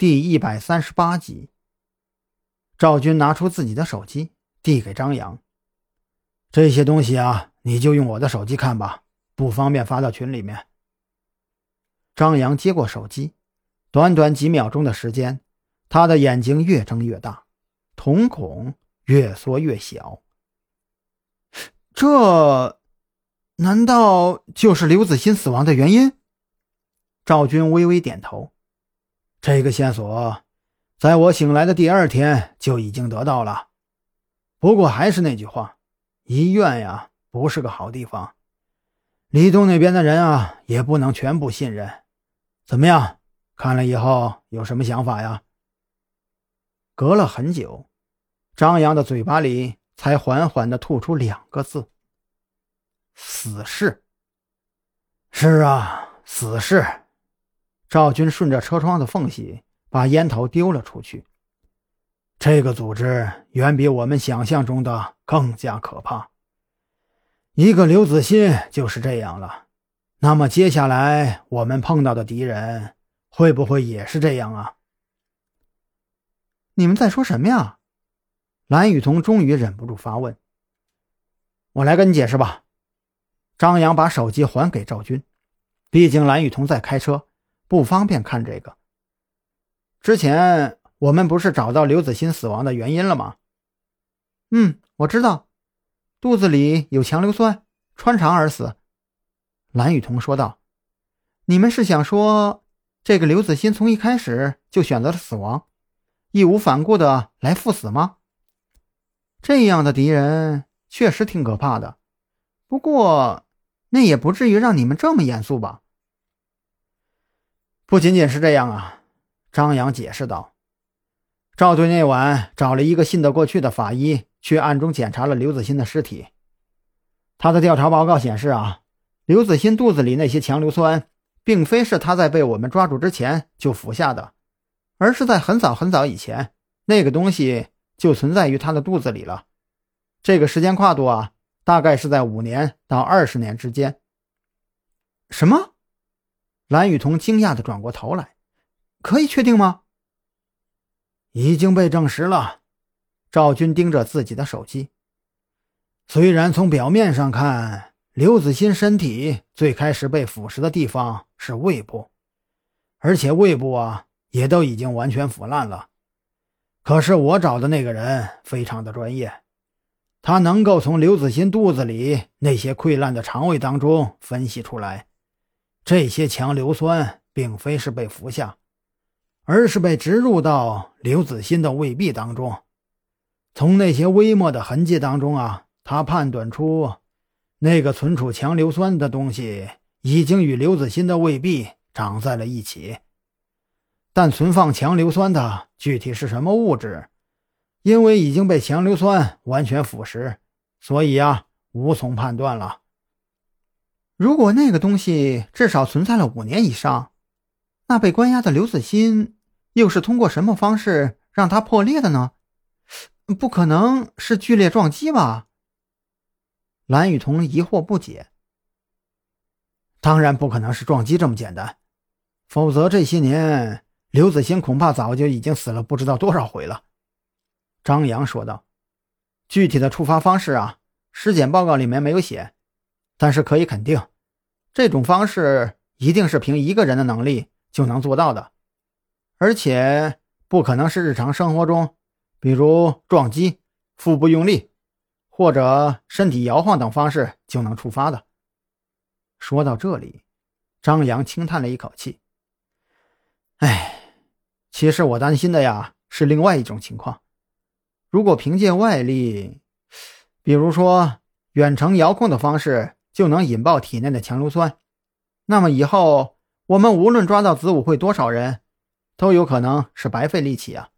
第一百三十八集，赵军拿出自己的手机，递给张扬：“这些东西啊，你就用我的手机看吧，不方便发到群里面。”张扬接过手机，短短几秒钟的时间，他的眼睛越睁越大，瞳孔越缩越小。这，难道就是刘子欣死亡的原因？赵军微微点头。这个线索，在我醒来的第二天就已经得到了。不过还是那句话，医院呀不是个好地方，李东那边的人啊也不能全部信任。怎么样？看了以后有什么想法呀？隔了很久，张扬的嘴巴里才缓缓地吐出两个字：“死士。”是啊，死士。赵军顺着车窗的缝隙把烟头丢了出去。这个组织远比我们想象中的更加可怕。一个刘子欣就是这样了，那么接下来我们碰到的敌人会不会也是这样啊？你们在说什么呀？蓝雨桐终于忍不住发问。我来跟你解释吧。张扬把手机还给赵军，毕竟蓝雨桐在开车。不方便看这个。之前我们不是找到刘子欣死亡的原因了吗？嗯，我知道，肚子里有强硫酸，穿肠而死。蓝雨桐说道：“你们是想说，这个刘子欣从一开始就选择了死亡，义无反顾的来赴死吗？这样的敌人确实挺可怕的，不过那也不至于让你们这么严肃吧？”不仅仅是这样啊，张扬解释道：“赵队那晚找了一个信得过去的法医，去暗中检查了刘子欣的尸体。他的调查报告显示啊，刘子欣肚子里那些强硫酸，并非是他在被我们抓住之前就服下的，而是在很早很早以前，那个东西就存在于他的肚子里了。这个时间跨度啊，大概是在五年到二十年之间。”什么？蓝雨桐惊讶的转过头来：“可以确定吗？”已经被证实了。赵军盯着自己的手机。虽然从表面上看，刘子欣身体最开始被腐蚀的地方是胃部，而且胃部啊也都已经完全腐烂了。可是我找的那个人非常的专业，他能够从刘子欣肚子里那些溃烂的肠胃当中分析出来。这些强硫酸并非是被服下，而是被植入到刘子欣的胃壁当中。从那些微末的痕迹当中啊，他判断出那个存储强硫酸的东西已经与刘子欣的胃壁长在了一起。但存放强硫酸的具体是什么物质，因为已经被强硫酸完全腐蚀，所以啊，无从判断了。如果那个东西至少存在了五年以上，那被关押的刘子欣又是通过什么方式让它破裂的呢？不可能是剧烈撞击吧？蓝雨桐疑惑不解。当然不可能是撞击这么简单，否则这些年刘子欣恐怕早就已经死了不知道多少回了。张扬说道：“具体的触发方式啊，尸检报告里面没有写。”但是可以肯定，这种方式一定是凭一个人的能力就能做到的，而且不可能是日常生活中，比如撞击、腹部用力或者身体摇晃等方式就能触发的。说到这里，张扬轻叹了一口气：“哎，其实我担心的呀是另外一种情况，如果凭借外力，比如说远程遥控的方式。”就能引爆体内的强硫酸，那么以后我们无论抓到子午会多少人，都有可能是白费力气啊！